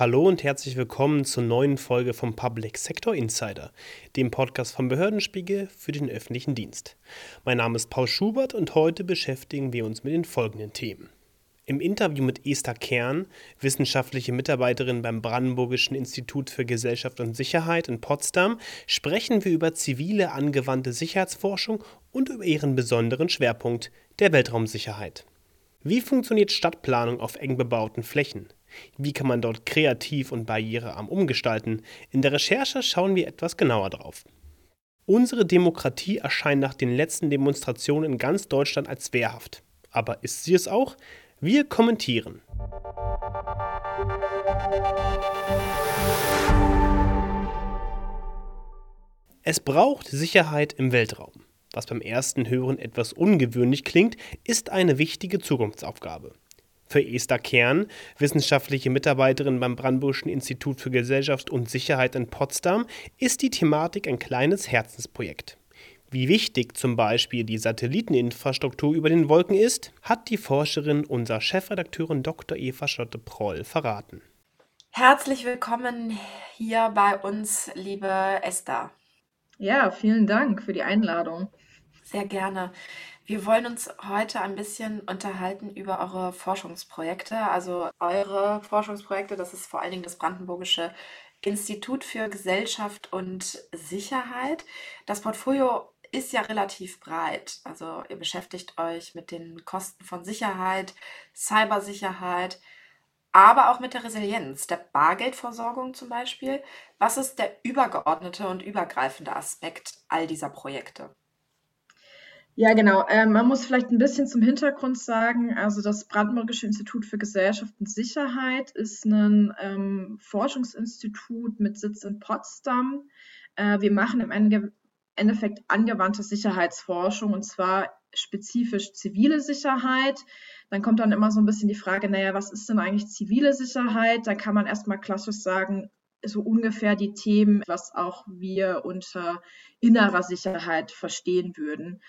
Hallo und herzlich willkommen zur neuen Folge vom Public Sector Insider, dem Podcast vom Behördenspiegel für den öffentlichen Dienst. Mein Name ist Paul Schubert und heute beschäftigen wir uns mit den folgenden Themen. Im Interview mit Esther Kern, wissenschaftliche Mitarbeiterin beim Brandenburgischen Institut für Gesellschaft und Sicherheit in Potsdam, sprechen wir über zivile angewandte Sicherheitsforschung und über ihren besonderen Schwerpunkt der Weltraumsicherheit. Wie funktioniert Stadtplanung auf eng bebauten Flächen? Wie kann man dort kreativ und barrierearm umgestalten? In der Recherche schauen wir etwas genauer drauf. Unsere Demokratie erscheint nach den letzten Demonstrationen in ganz Deutschland als wehrhaft. Aber ist sie es auch? Wir kommentieren. Es braucht Sicherheit im Weltraum. Was beim ersten Hören etwas ungewöhnlich klingt, ist eine wichtige Zukunftsaufgabe. Für Esther Kern, wissenschaftliche Mitarbeiterin beim Brandenburgischen Institut für Gesellschaft und Sicherheit in Potsdam, ist die Thematik ein kleines Herzensprojekt. Wie wichtig zum Beispiel die Satelliteninfrastruktur über den Wolken ist, hat die Forscherin unserer Chefredakteurin Dr. Eva Schotte-Proll verraten. Herzlich willkommen hier bei uns, liebe Esther. Ja, vielen Dank für die Einladung. Sehr gerne. Wir wollen uns heute ein bisschen unterhalten über eure Forschungsprojekte. Also eure Forschungsprojekte, das ist vor allen Dingen das Brandenburgische Institut für Gesellschaft und Sicherheit. Das Portfolio ist ja relativ breit. Also ihr beschäftigt euch mit den Kosten von Sicherheit, Cybersicherheit, aber auch mit der Resilienz, der Bargeldversorgung zum Beispiel. Was ist der übergeordnete und übergreifende Aspekt all dieser Projekte? Ja, genau. Ähm, man muss vielleicht ein bisschen zum Hintergrund sagen, also das Brandenburgische Institut für Gesellschaft und Sicherheit ist ein ähm, Forschungsinstitut mit Sitz in Potsdam. Äh, wir machen im Ende Endeffekt angewandte Sicherheitsforschung und zwar spezifisch zivile Sicherheit. Dann kommt dann immer so ein bisschen die Frage, naja, was ist denn eigentlich zivile Sicherheit? Da kann man erstmal klassisch sagen, so ungefähr die Themen, was auch wir unter innerer Sicherheit verstehen würden.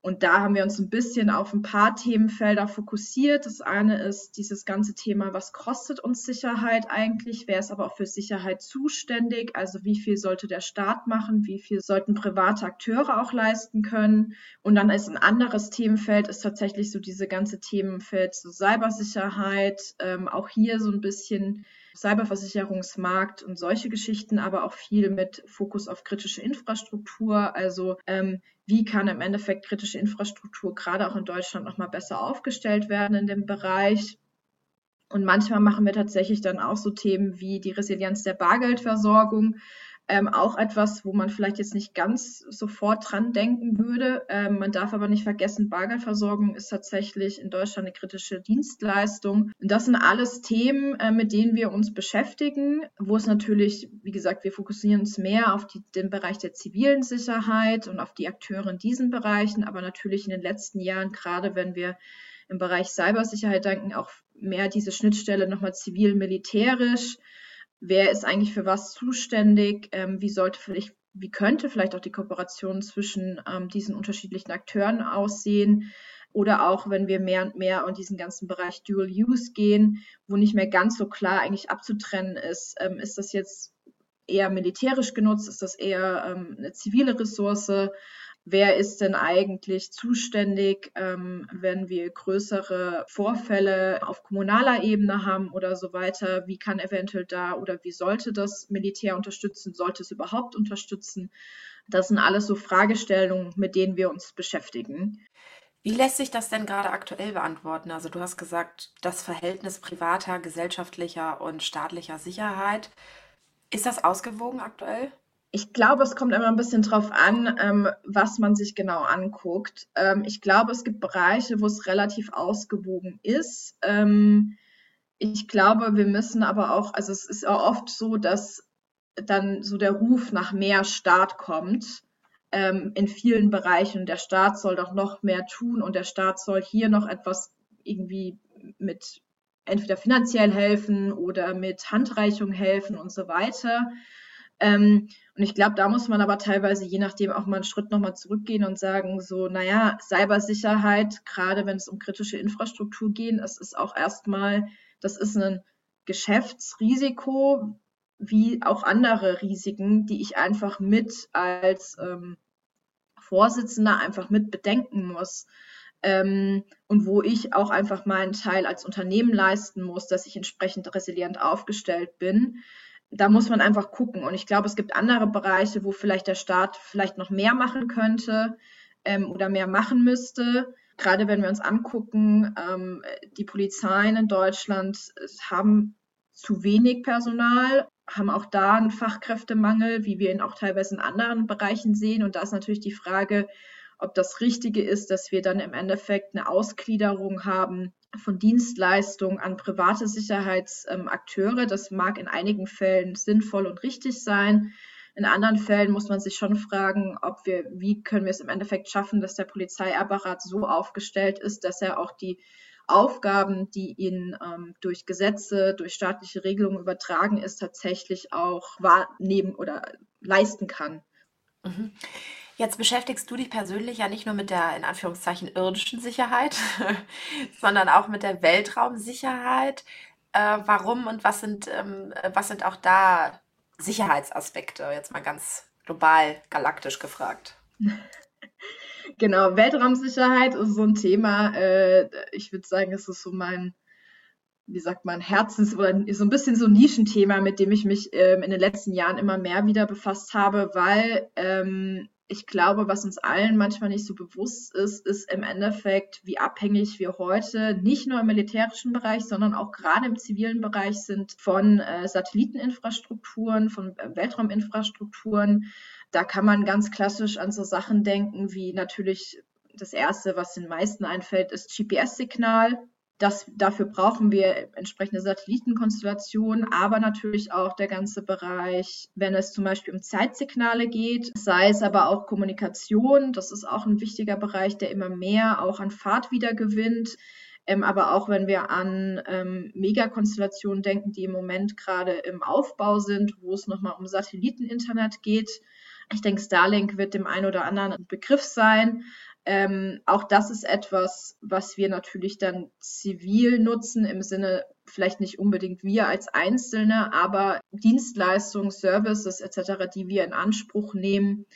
Und da haben wir uns ein bisschen auf ein paar Themenfelder fokussiert. Das eine ist dieses ganze Thema, was kostet uns Sicherheit eigentlich? Wer ist aber auch für Sicherheit zuständig? Also wie viel sollte der Staat machen? Wie viel sollten private Akteure auch leisten können? Und dann ist ein anderes Themenfeld, ist tatsächlich so diese ganze Themenfeld so Cybersicherheit. Ähm, auch hier so ein bisschen Cyberversicherungsmarkt und solche Geschichten, aber auch viel mit Fokus auf kritische Infrastruktur. Also ähm, wie kann im Endeffekt kritische Infrastruktur gerade auch in Deutschland nochmal besser aufgestellt werden in dem Bereich. Und manchmal machen wir tatsächlich dann auch so Themen wie die Resilienz der Bargeldversorgung, ähm, auch etwas, wo man vielleicht jetzt nicht ganz sofort dran denken würde. Ähm, man darf aber nicht vergessen, Bargeldversorgung ist tatsächlich in Deutschland eine kritische Dienstleistung. Und das sind alles Themen, äh, mit denen wir uns beschäftigen, wo es natürlich, wie gesagt, wir fokussieren uns mehr auf die, den Bereich der zivilen Sicherheit und auf die Akteure in diesen Bereichen, aber natürlich in den letzten Jahren, gerade wenn wir im Bereich Cybersicherheit denken, auch mehr diese Schnittstelle nochmal zivil-militärisch wer ist eigentlich für was zuständig, ähm, wie sollte vielleicht, wie könnte vielleicht auch die Kooperation zwischen ähm, diesen unterschiedlichen Akteuren aussehen. Oder auch, wenn wir mehr und mehr in diesen ganzen Bereich Dual Use gehen, wo nicht mehr ganz so klar eigentlich abzutrennen ist, ähm, ist das jetzt eher militärisch genutzt, ist das eher ähm, eine zivile Ressource wer ist denn eigentlich zuständig, ähm, wenn wir größere Vorfälle auf kommunaler Ebene haben oder so weiter, wie kann eventuell da oder wie sollte das Militär unterstützen, sollte es überhaupt unterstützen. Das sind alles so Fragestellungen, mit denen wir uns beschäftigen. Wie lässt sich das denn gerade aktuell beantworten? Also du hast gesagt, das Verhältnis privater, gesellschaftlicher und staatlicher Sicherheit. Ist das ausgewogen aktuell? Ich glaube, es kommt immer ein bisschen drauf an, ähm, was man sich genau anguckt. Ähm, ich glaube, es gibt Bereiche, wo es relativ ausgewogen ist. Ähm, ich glaube, wir müssen aber auch, also es ist auch oft so, dass dann so der Ruf nach mehr Staat kommt ähm, in vielen Bereichen. Der Staat soll doch noch mehr tun und der Staat soll hier noch etwas irgendwie mit entweder finanziell helfen oder mit Handreichung helfen und so weiter. Ähm, und ich glaube, da muss man aber teilweise je nachdem auch mal einen Schritt nochmal zurückgehen und sagen, so, naja, Cybersicherheit, gerade wenn es um kritische Infrastruktur geht, es ist auch erstmal, das ist ein Geschäftsrisiko wie auch andere Risiken, die ich einfach mit als ähm, Vorsitzender einfach mit bedenken muss. Ähm, und wo ich auch einfach meinen Teil als Unternehmen leisten muss, dass ich entsprechend resilient aufgestellt bin. Da muss man einfach gucken. Und ich glaube, es gibt andere Bereiche, wo vielleicht der Staat vielleicht noch mehr machen könnte ähm, oder mehr machen müsste. Gerade wenn wir uns angucken, ähm, die Polizeien in Deutschland haben zu wenig Personal, haben auch da einen Fachkräftemangel, wie wir ihn auch teilweise in anderen Bereichen sehen. Und da ist natürlich die Frage, ob das Richtige ist, dass wir dann im Endeffekt eine Ausgliederung haben von Dienstleistungen an private Sicherheitsakteure. Das mag in einigen Fällen sinnvoll und richtig sein. In anderen Fällen muss man sich schon fragen, ob wir, wie können wir es im Endeffekt schaffen, dass der Polizeiapparat so aufgestellt ist, dass er auch die Aufgaben, die ihnen ähm, durch Gesetze, durch staatliche Regelungen übertragen ist, tatsächlich auch wahrnehmen oder leisten kann. Mhm. Jetzt beschäftigst du dich persönlich ja nicht nur mit der in Anführungszeichen irdischen Sicherheit, sondern auch mit der Weltraumsicherheit. Äh, warum und was sind, ähm, was sind auch da Sicherheitsaspekte? Jetzt mal ganz global, galaktisch gefragt. Genau, Weltraumsicherheit ist so ein Thema. Äh, ich würde sagen, es ist so mein, wie sagt man, Herzens- oder so ein bisschen so ein Nischenthema, mit dem ich mich ähm, in den letzten Jahren immer mehr wieder befasst habe, weil ähm, ich glaube, was uns allen manchmal nicht so bewusst ist, ist im Endeffekt, wie abhängig wir heute nicht nur im militärischen Bereich, sondern auch gerade im zivilen Bereich sind von äh, Satelliteninfrastrukturen, von äh, Weltrauminfrastrukturen. Da kann man ganz klassisch an so Sachen denken, wie natürlich das erste, was den meisten einfällt, ist GPS-Signal. Das, dafür brauchen wir entsprechende Satellitenkonstellationen, aber natürlich auch der ganze Bereich, wenn es zum Beispiel um Zeitsignale geht, sei es aber auch Kommunikation. Das ist auch ein wichtiger Bereich, der immer mehr auch an Fahrt wieder gewinnt. Ähm, aber auch wenn wir an ähm, Megakonstellationen denken, die im Moment gerade im Aufbau sind, wo es nochmal um Satelliteninternet geht. Ich denke, Starlink wird dem einen oder anderen ein Begriff sein. Ähm, auch das ist etwas, was wir natürlich dann zivil nutzen, im Sinne vielleicht nicht unbedingt wir als Einzelne, aber Dienstleistungen, Services etc., die wir in Anspruch nehmen.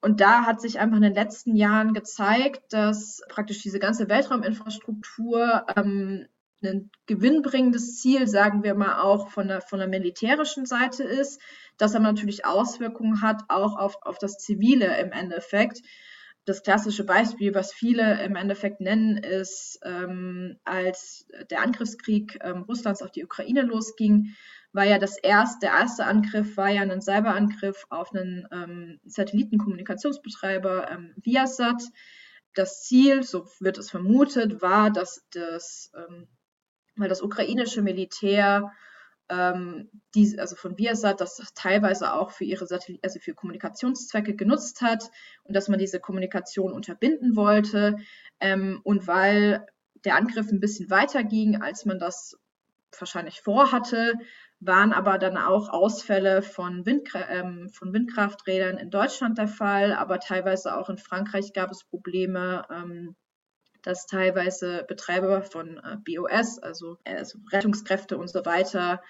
Und da hat sich einfach in den letzten Jahren gezeigt, dass praktisch diese ganze Weltrauminfrastruktur ähm, ein gewinnbringendes Ziel, sagen wir mal auch von der, von der militärischen Seite ist, das aber natürlich Auswirkungen hat auch auf, auf das Zivile im Endeffekt das klassische Beispiel, was viele im Endeffekt nennen, ist, ähm, als der Angriffskrieg ähm, Russlands auf die Ukraine losging, war ja das erste, der erste Angriff war ja ein Cyberangriff auf einen ähm, Satellitenkommunikationsbetreiber ähm, Viasat. Das Ziel, so wird es vermutet, war, dass das, ähm, weil das ukrainische Militär ähm, die, also von Viasat, das teilweise auch für ihre Satellit also für Kommunikationszwecke genutzt hat und dass man diese Kommunikation unterbinden wollte. Ähm, und weil der Angriff ein bisschen weiter ging, als man das wahrscheinlich vorhatte, waren aber dann auch Ausfälle von, Windkra ähm, von Windkrafträdern in Deutschland der Fall, aber teilweise auch in Frankreich gab es Probleme, ähm, dass teilweise Betreiber von äh, BOS, also, äh, also, Rettungskräfte und so weiter,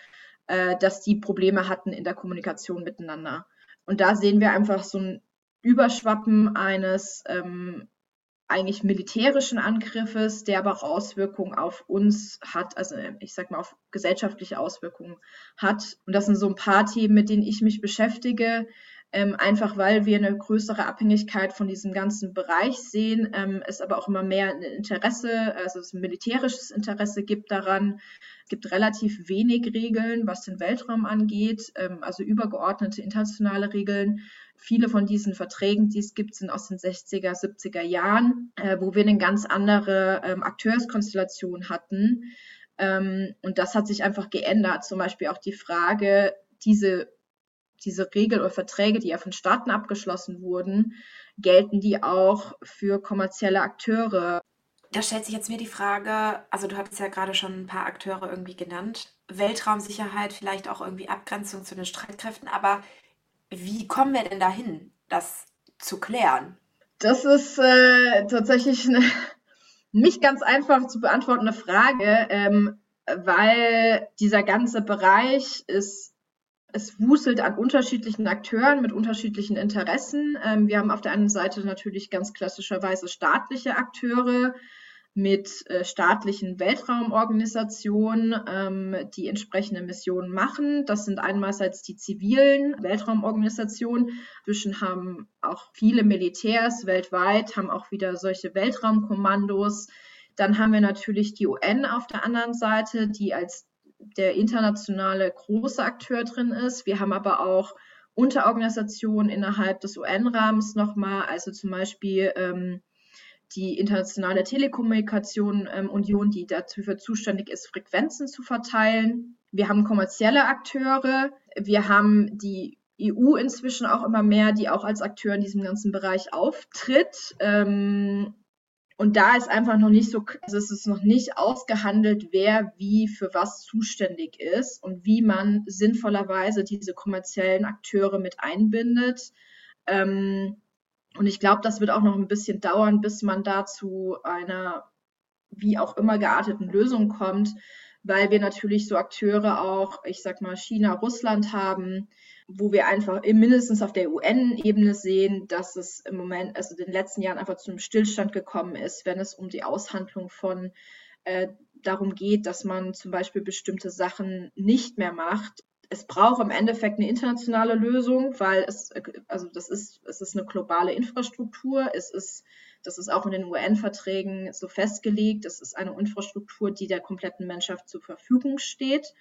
äh, dass die Probleme hatten in der Kommunikation miteinander. Und da sehen wir einfach so ein Überschwappen eines ähm, eigentlich militärischen Angriffes, der aber auch Auswirkungen auf uns hat, also ich sag mal auf gesellschaftliche Auswirkungen hat. Und das sind so ein paar Themen, mit denen ich mich beschäftige, ähm, einfach weil wir eine größere Abhängigkeit von diesem ganzen Bereich sehen, ähm, es aber auch immer mehr ein Interesse, also es ein militärisches Interesse gibt daran. Es gibt relativ wenig Regeln, was den Weltraum angeht, ähm, also übergeordnete internationale Regeln. Viele von diesen Verträgen, die es gibt, sind aus den 60er, 70er Jahren, äh, wo wir eine ganz andere ähm, Akteurskonstellation hatten. Ähm, und das hat sich einfach geändert. Zum Beispiel auch die Frage, diese diese Regeln oder Verträge, die ja von Staaten abgeschlossen wurden, gelten die auch für kommerzielle Akteure? Da stellt sich jetzt mir die Frage, also du hattest ja gerade schon ein paar Akteure irgendwie genannt, Weltraumsicherheit, vielleicht auch irgendwie Abgrenzung zu den Streitkräften, aber wie kommen wir denn dahin, das zu klären? Das ist äh, tatsächlich eine nicht ganz einfach zu beantwortende Frage. Ähm, weil dieser ganze Bereich ist es wuselt an unterschiedlichen Akteuren mit unterschiedlichen Interessen. Ähm, wir haben auf der einen Seite natürlich ganz klassischerweise staatliche Akteure mit äh, staatlichen Weltraumorganisationen, ähm, die entsprechende Missionen machen. Das sind einerseits die zivilen Weltraumorganisationen. Zwischen haben auch viele Militärs weltweit, haben auch wieder solche Weltraumkommandos. Dann haben wir natürlich die UN auf der anderen Seite, die als der internationale große Akteur drin ist. Wir haben aber auch Unterorganisationen innerhalb des UN-Rahmens nochmal, also zum Beispiel ähm, die Internationale Telekommunikation ähm, Union, die dafür zuständig ist, Frequenzen zu verteilen. Wir haben kommerzielle Akteure. Wir haben die EU inzwischen auch immer mehr, die auch als Akteur in diesem ganzen Bereich auftritt. Ähm, und da ist einfach noch nicht so, also es ist noch nicht ausgehandelt, wer wie für was zuständig ist und wie man sinnvollerweise diese kommerziellen Akteure mit einbindet. Ähm, und ich glaube, das wird auch noch ein bisschen dauern, bis man da zu einer wie auch immer gearteten Lösung kommt, weil wir natürlich so Akteure auch, ich sag mal, China, Russland haben, wo wir einfach mindestens auf der UN-Ebene sehen, dass es im Moment, also in den letzten Jahren einfach zu einem Stillstand gekommen ist, wenn es um die Aushandlung von äh, darum geht, dass man zum Beispiel bestimmte Sachen nicht mehr macht. Es braucht im Endeffekt eine internationale Lösung, weil es, also das ist, es ist eine globale Infrastruktur, es ist, das ist auch in den UN-Verträgen so festgelegt, es ist eine Infrastruktur, die der kompletten Menschheit zur Verfügung steht.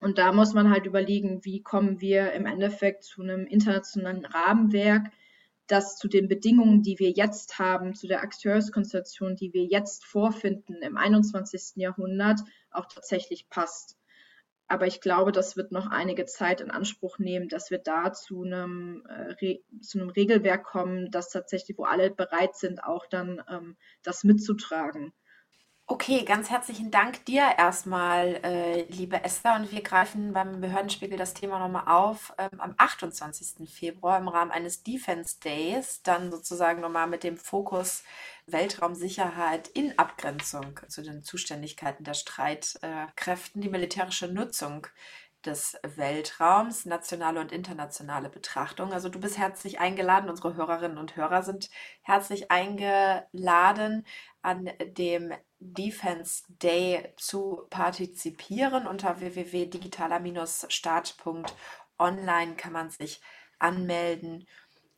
Und da muss man halt überlegen, wie kommen wir im Endeffekt zu einem internationalen Rahmenwerk, das zu den Bedingungen, die wir jetzt haben, zu der Akteurskonstellation, die wir jetzt vorfinden im 21. Jahrhundert, auch tatsächlich passt. Aber ich glaube, das wird noch einige Zeit in Anspruch nehmen, dass wir da zu einem, äh, zu einem Regelwerk kommen, das tatsächlich, wo alle bereit sind, auch dann ähm, das mitzutragen. Okay, ganz herzlichen Dank dir erstmal, äh, liebe Esther. Und wir greifen beim Behördenspiegel das Thema nochmal auf ähm, am 28. Februar im Rahmen eines Defense Days, dann sozusagen nochmal mit dem Fokus Weltraumsicherheit in Abgrenzung zu den Zuständigkeiten der Streitkräften, die militärische Nutzung des Weltraums, nationale und internationale Betrachtung. Also du bist herzlich eingeladen, unsere Hörerinnen und Hörer sind herzlich eingeladen, an dem Defense Day zu partizipieren. Unter www.digitaler-start.online kann man sich anmelden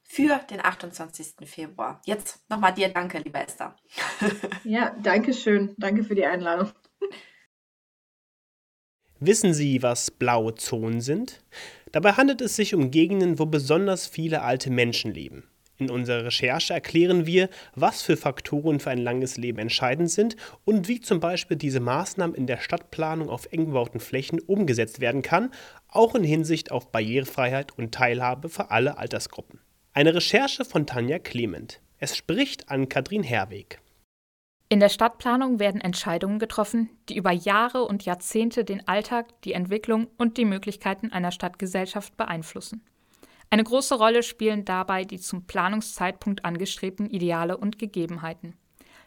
für den 28. Februar. Jetzt nochmal dir danke, liebe Esther. ja, danke schön. Danke für die Einladung. Wissen Sie, was blaue Zonen sind? Dabei handelt es sich um Gegenden, wo besonders viele alte Menschen leben. In unserer Recherche erklären wir, was für Faktoren für ein langes Leben entscheidend sind und wie zum Beispiel diese Maßnahmen in der Stadtplanung auf eng bebauten Flächen umgesetzt werden kann, auch in Hinsicht auf Barrierefreiheit und Teilhabe für alle Altersgruppen. Eine Recherche von Tanja Clement. Es spricht an Katrin Herweg. In der Stadtplanung werden Entscheidungen getroffen, die über Jahre und Jahrzehnte den Alltag, die Entwicklung und die Möglichkeiten einer Stadtgesellschaft beeinflussen. Eine große Rolle spielen dabei die zum Planungszeitpunkt angestrebten Ideale und Gegebenheiten.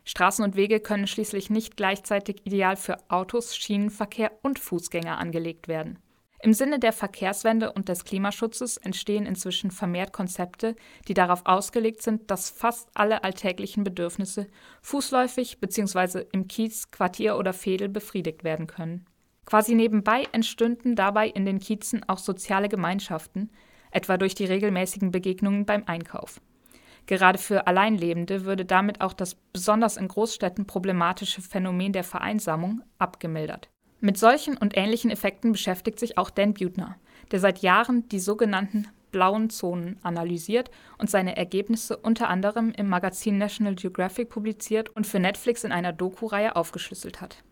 Straßen und Wege können schließlich nicht gleichzeitig ideal für Autos, Schienenverkehr und Fußgänger angelegt werden. Im Sinne der Verkehrswende und des Klimaschutzes entstehen inzwischen vermehrt Konzepte, die darauf ausgelegt sind, dass fast alle alltäglichen Bedürfnisse fußläufig bzw. im Kiez, Quartier oder Fädel befriedigt werden können. Quasi nebenbei entstünden dabei in den Kiezen auch soziale Gemeinschaften, etwa durch die regelmäßigen Begegnungen beim Einkauf. Gerade für Alleinlebende würde damit auch das besonders in Großstädten problematische Phänomen der Vereinsamung abgemildert. Mit solchen und ähnlichen Effekten beschäftigt sich auch Dan Butner, der seit Jahren die sogenannten blauen Zonen analysiert und seine Ergebnisse unter anderem im Magazin National Geographic publiziert und für Netflix in einer Doku-Reihe aufgeschlüsselt hat.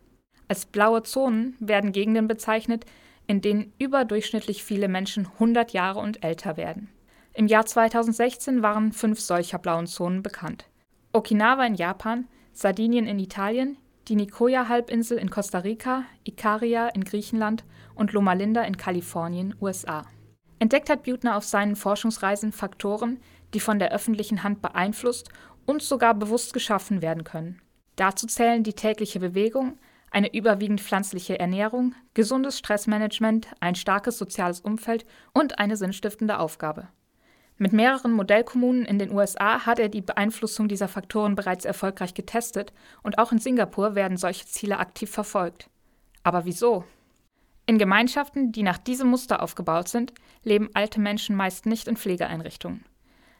Als blaue Zonen werden Gegenden bezeichnet, in denen überdurchschnittlich viele Menschen 100 Jahre und älter werden. Im Jahr 2016 waren fünf solcher blauen Zonen bekannt. Okinawa in Japan, Sardinien in Italien, die Nicoya-Halbinsel in Costa Rica, Ikaria in Griechenland und Loma Linda in Kalifornien, USA. Entdeckt hat Butner auf seinen Forschungsreisen Faktoren, die von der öffentlichen Hand beeinflusst und sogar bewusst geschaffen werden können. Dazu zählen die tägliche Bewegung, eine überwiegend pflanzliche Ernährung, gesundes Stressmanagement, ein starkes soziales Umfeld und eine sinnstiftende Aufgabe. Mit mehreren Modellkommunen in den USA hat er die Beeinflussung dieser Faktoren bereits erfolgreich getestet und auch in Singapur werden solche Ziele aktiv verfolgt. Aber wieso? In Gemeinschaften, die nach diesem Muster aufgebaut sind, leben alte Menschen meist nicht in Pflegeeinrichtungen.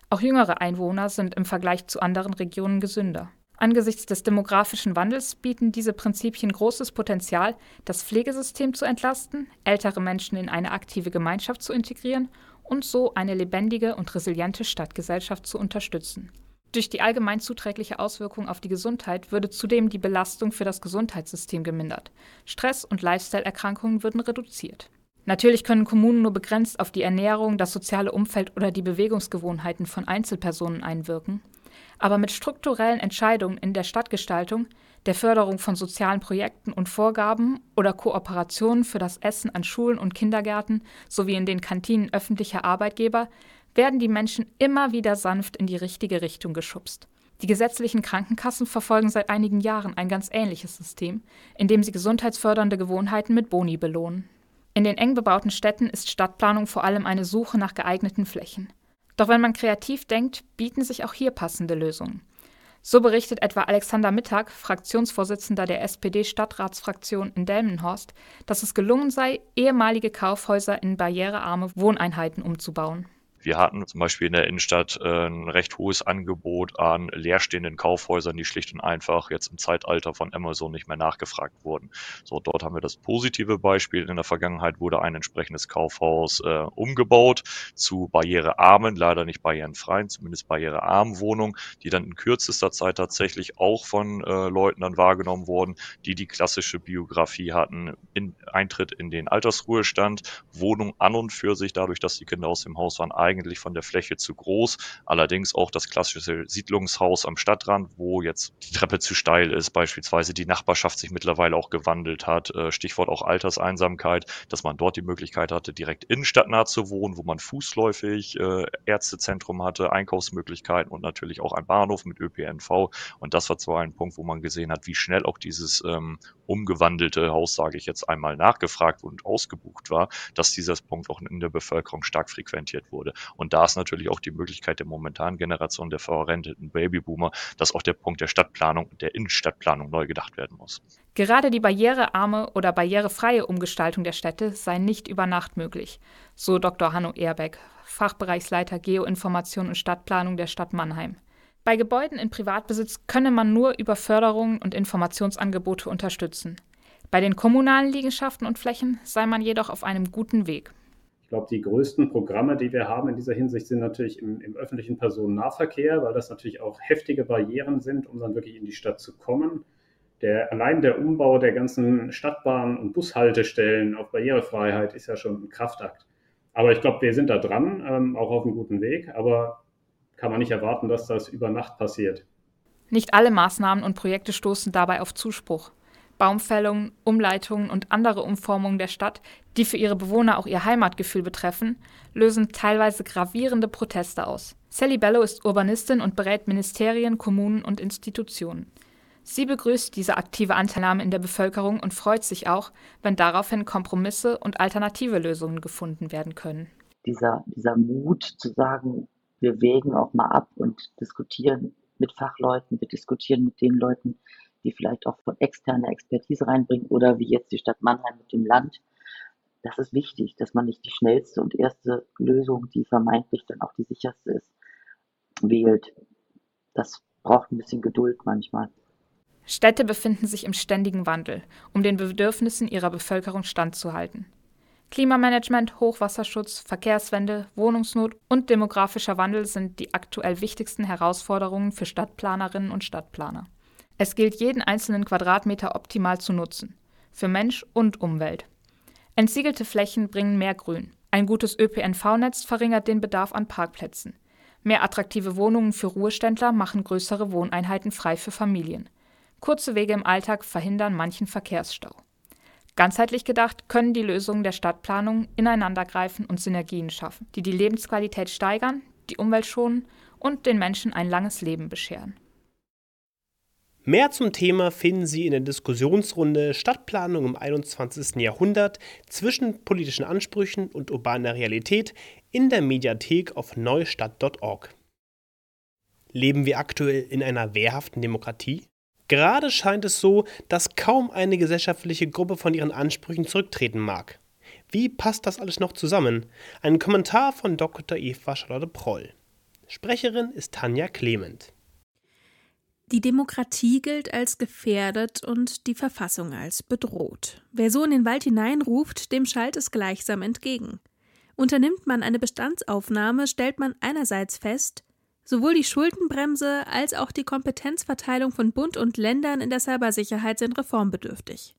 Auch jüngere Einwohner sind im Vergleich zu anderen Regionen gesünder. Angesichts des demografischen Wandels bieten diese Prinzipien großes Potenzial, das Pflegesystem zu entlasten, ältere Menschen in eine aktive Gemeinschaft zu integrieren und so eine lebendige und resiliente Stadtgesellschaft zu unterstützen. Durch die allgemein zuträgliche Auswirkung auf die Gesundheit würde zudem die Belastung für das Gesundheitssystem gemindert. Stress und Lifestyle-Erkrankungen würden reduziert. Natürlich können Kommunen nur begrenzt auf die Ernährung, das soziale Umfeld oder die Bewegungsgewohnheiten von Einzelpersonen einwirken. Aber mit strukturellen Entscheidungen in der Stadtgestaltung, der Förderung von sozialen Projekten und Vorgaben oder Kooperationen für das Essen an Schulen und Kindergärten sowie in den Kantinen öffentlicher Arbeitgeber werden die Menschen immer wieder sanft in die richtige Richtung geschubst. Die gesetzlichen Krankenkassen verfolgen seit einigen Jahren ein ganz ähnliches System, in dem sie gesundheitsfördernde Gewohnheiten mit Boni belohnen. In den eng bebauten Städten ist Stadtplanung vor allem eine Suche nach geeigneten Flächen. Doch wenn man kreativ denkt, bieten sich auch hier passende Lösungen. So berichtet etwa Alexander Mittag, Fraktionsvorsitzender der SPD-Stadtratsfraktion in Delmenhorst, dass es gelungen sei, ehemalige Kaufhäuser in barrierearme Wohneinheiten umzubauen. Wir hatten zum Beispiel in der Innenstadt äh, ein recht hohes Angebot an leerstehenden Kaufhäusern, die schlicht und einfach jetzt im Zeitalter von Amazon nicht mehr nachgefragt wurden. So, dort haben wir das positive Beispiel. In der Vergangenheit wurde ein entsprechendes Kaufhaus äh, umgebaut zu barrierearmen, leider nicht barrierenfreien, zumindest barrierearmen Wohnungen, die dann in kürzester Zeit tatsächlich auch von äh, Leuten dann wahrgenommen wurden, die die klassische Biografie hatten, in, Eintritt in den Altersruhestand, Wohnung an und für sich, dadurch, dass die Kinder aus dem Haus waren, eigentlich von der Fläche zu groß. Allerdings auch das klassische Siedlungshaus am Stadtrand, wo jetzt die Treppe zu steil ist, beispielsweise die Nachbarschaft sich mittlerweile auch gewandelt hat. Äh, Stichwort auch Alterseinsamkeit, dass man dort die Möglichkeit hatte, direkt innenstadtnah zu wohnen, wo man fußläufig äh, Ärztezentrum hatte, Einkaufsmöglichkeiten und natürlich auch ein Bahnhof mit ÖPNV. Und das war zwar ein Punkt, wo man gesehen hat, wie schnell auch dieses ähm, umgewandelte Haus, sage ich jetzt einmal, nachgefragt und ausgebucht war, dass dieser Punkt auch in der Bevölkerung stark frequentiert wurde. Und da ist natürlich auch die Möglichkeit der momentanen Generation der verrenteten Babyboomer, dass auch der Punkt der Stadtplanung und der Innenstadtplanung neu gedacht werden muss. Gerade die barrierearme oder barrierefreie Umgestaltung der Städte sei nicht über Nacht möglich, so Dr. Hanno Ehrbeck, Fachbereichsleiter Geoinformation und Stadtplanung der Stadt Mannheim. Bei Gebäuden in Privatbesitz könne man nur über Förderungen und Informationsangebote unterstützen. Bei den kommunalen Liegenschaften und Flächen sei man jedoch auf einem guten Weg glaube, die größten Programme, die wir haben in dieser Hinsicht, sind natürlich im, im, öffentlichen Personennahverkehr, weil das natürlich auch heftige Barrieren sind, um dann wirklich in die Stadt zu kommen. Der, allein der Umbau der ganzen Stadtbahn- und Bushaltestellen auf Barrierefreiheit ist ja schon ein Kraftakt. Aber ich glaube, wir sind da dran, ähm, auch auf einem guten Weg, aber kann man nicht erwarten, dass das über Nacht passiert. Nicht alle Maßnahmen und Projekte stoßen dabei auf Zuspruch. Baumfällungen, Umleitungen und andere Umformungen der Stadt, die für ihre Bewohner auch ihr Heimatgefühl betreffen, lösen teilweise gravierende Proteste aus. Sally Bello ist Urbanistin und berät Ministerien, Kommunen und Institutionen. Sie begrüßt diese aktive Anteilnahme in der Bevölkerung und freut sich auch, wenn daraufhin Kompromisse und alternative Lösungen gefunden werden können. Dieser, dieser Mut zu sagen, wir wägen auch mal ab und diskutieren mit Fachleuten, wir diskutieren mit den Leuten, die vielleicht auch von externer Expertise reinbringen oder wie jetzt die Stadt Mannheim mit dem Land. Das ist wichtig, dass man nicht die schnellste und erste Lösung, die vermeintlich dann auch die sicherste ist, wählt. Das braucht ein bisschen Geduld manchmal. Städte befinden sich im ständigen Wandel, um den Bedürfnissen ihrer Bevölkerung standzuhalten. Klimamanagement, Hochwasserschutz, Verkehrswende, Wohnungsnot und demografischer Wandel sind die aktuell wichtigsten Herausforderungen für Stadtplanerinnen und Stadtplaner. Es gilt, jeden einzelnen Quadratmeter optimal zu nutzen, für Mensch und Umwelt. Entsiegelte Flächen bringen mehr Grün. Ein gutes ÖPNV-Netz verringert den Bedarf an Parkplätzen. Mehr attraktive Wohnungen für Ruheständler machen größere Wohneinheiten frei für Familien. Kurze Wege im Alltag verhindern manchen Verkehrsstau. Ganzheitlich gedacht können die Lösungen der Stadtplanung ineinandergreifen und Synergien schaffen, die die Lebensqualität steigern, die Umwelt schonen und den Menschen ein langes Leben bescheren. Mehr zum Thema finden Sie in der Diskussionsrunde Stadtplanung im 21. Jahrhundert zwischen politischen Ansprüchen und urbaner Realität in der Mediathek auf neustadt.org. Leben wir aktuell in einer wehrhaften Demokratie? Gerade scheint es so, dass kaum eine gesellschaftliche Gruppe von ihren Ansprüchen zurücktreten mag. Wie passt das alles noch zusammen? Ein Kommentar von Dr. Eva Charlotte Proll. Sprecherin ist Tanja Clement. Die Demokratie gilt als gefährdet und die Verfassung als bedroht. Wer so in den Wald hineinruft, dem schallt es gleichsam entgegen. Unternimmt man eine Bestandsaufnahme, stellt man einerseits fest, sowohl die Schuldenbremse als auch die Kompetenzverteilung von Bund und Ländern in der Cybersicherheit sind reformbedürftig.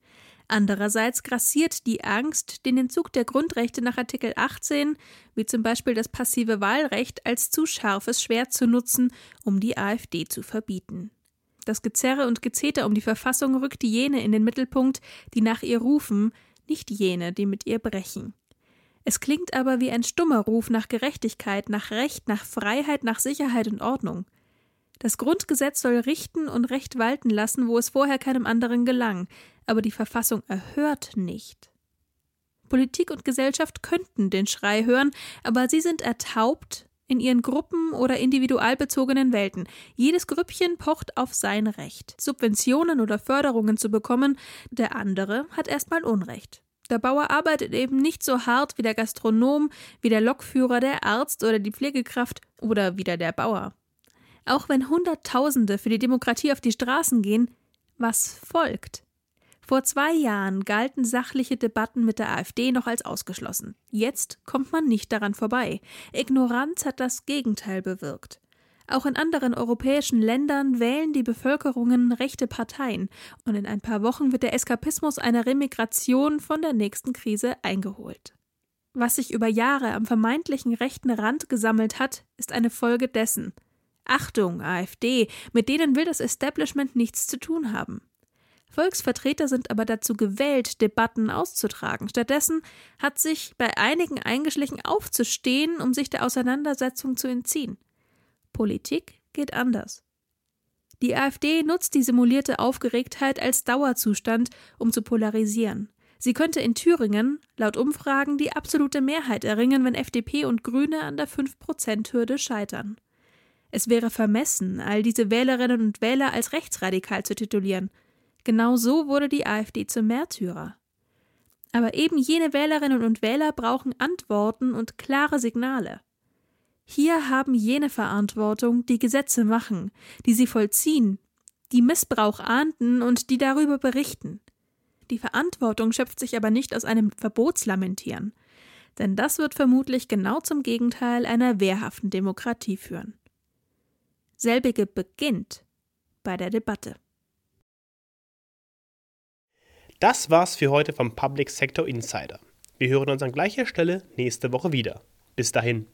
Andererseits grassiert die Angst, den Entzug der Grundrechte nach Artikel 18, wie zum Beispiel das passive Wahlrecht, als zu scharfes Schwert zu nutzen, um die AfD zu verbieten. Das Gezerre und Gezeter um die Verfassung rückt jene in den Mittelpunkt, die nach ihr rufen, nicht jene, die mit ihr brechen. Es klingt aber wie ein stummer Ruf nach Gerechtigkeit, nach Recht, nach Freiheit, nach Sicherheit und Ordnung. Das Grundgesetz soll richten und Recht walten lassen, wo es vorher keinem anderen gelang, aber die Verfassung erhört nicht. Politik und Gesellschaft könnten den Schrei hören, aber sie sind ertaubt in ihren Gruppen oder individualbezogenen Welten. Jedes Grüppchen pocht auf sein Recht, Subventionen oder Förderungen zu bekommen, der andere hat erstmal Unrecht. Der Bauer arbeitet eben nicht so hart wie der Gastronom, wie der Lokführer, der Arzt oder die Pflegekraft oder wieder der Bauer. Auch wenn Hunderttausende für die Demokratie auf die Straßen gehen, was folgt? Vor zwei Jahren galten sachliche Debatten mit der AfD noch als ausgeschlossen. Jetzt kommt man nicht daran vorbei. Ignoranz hat das Gegenteil bewirkt. Auch in anderen europäischen Ländern wählen die Bevölkerungen rechte Parteien, und in ein paar Wochen wird der Eskapismus einer Remigration von der nächsten Krise eingeholt. Was sich über Jahre am vermeintlichen rechten Rand gesammelt hat, ist eine Folge dessen. Achtung, AfD, mit denen will das Establishment nichts zu tun haben. Volksvertreter sind aber dazu gewählt, Debatten auszutragen. Stattdessen hat sich bei einigen eingeschlichen, aufzustehen, um sich der Auseinandersetzung zu entziehen. Politik geht anders. Die AfD nutzt die simulierte Aufgeregtheit als Dauerzustand, um zu polarisieren. Sie könnte in Thüringen, laut Umfragen, die absolute Mehrheit erringen, wenn FDP und Grüne an der 5-Prozent-Hürde scheitern. Es wäre vermessen, all diese Wählerinnen und Wähler als rechtsradikal zu titulieren. Genau so wurde die AfD zum Märtyrer. Aber eben jene Wählerinnen und Wähler brauchen Antworten und klare Signale. Hier haben jene Verantwortung, die Gesetze machen, die sie vollziehen, die Missbrauch ahnden und die darüber berichten. Die Verantwortung schöpft sich aber nicht aus einem Verbotslamentieren, denn das wird vermutlich genau zum Gegenteil einer wehrhaften Demokratie führen. Selbige beginnt bei der Debatte. Das war's für heute vom Public Sector Insider. Wir hören uns an gleicher Stelle nächste Woche wieder. Bis dahin.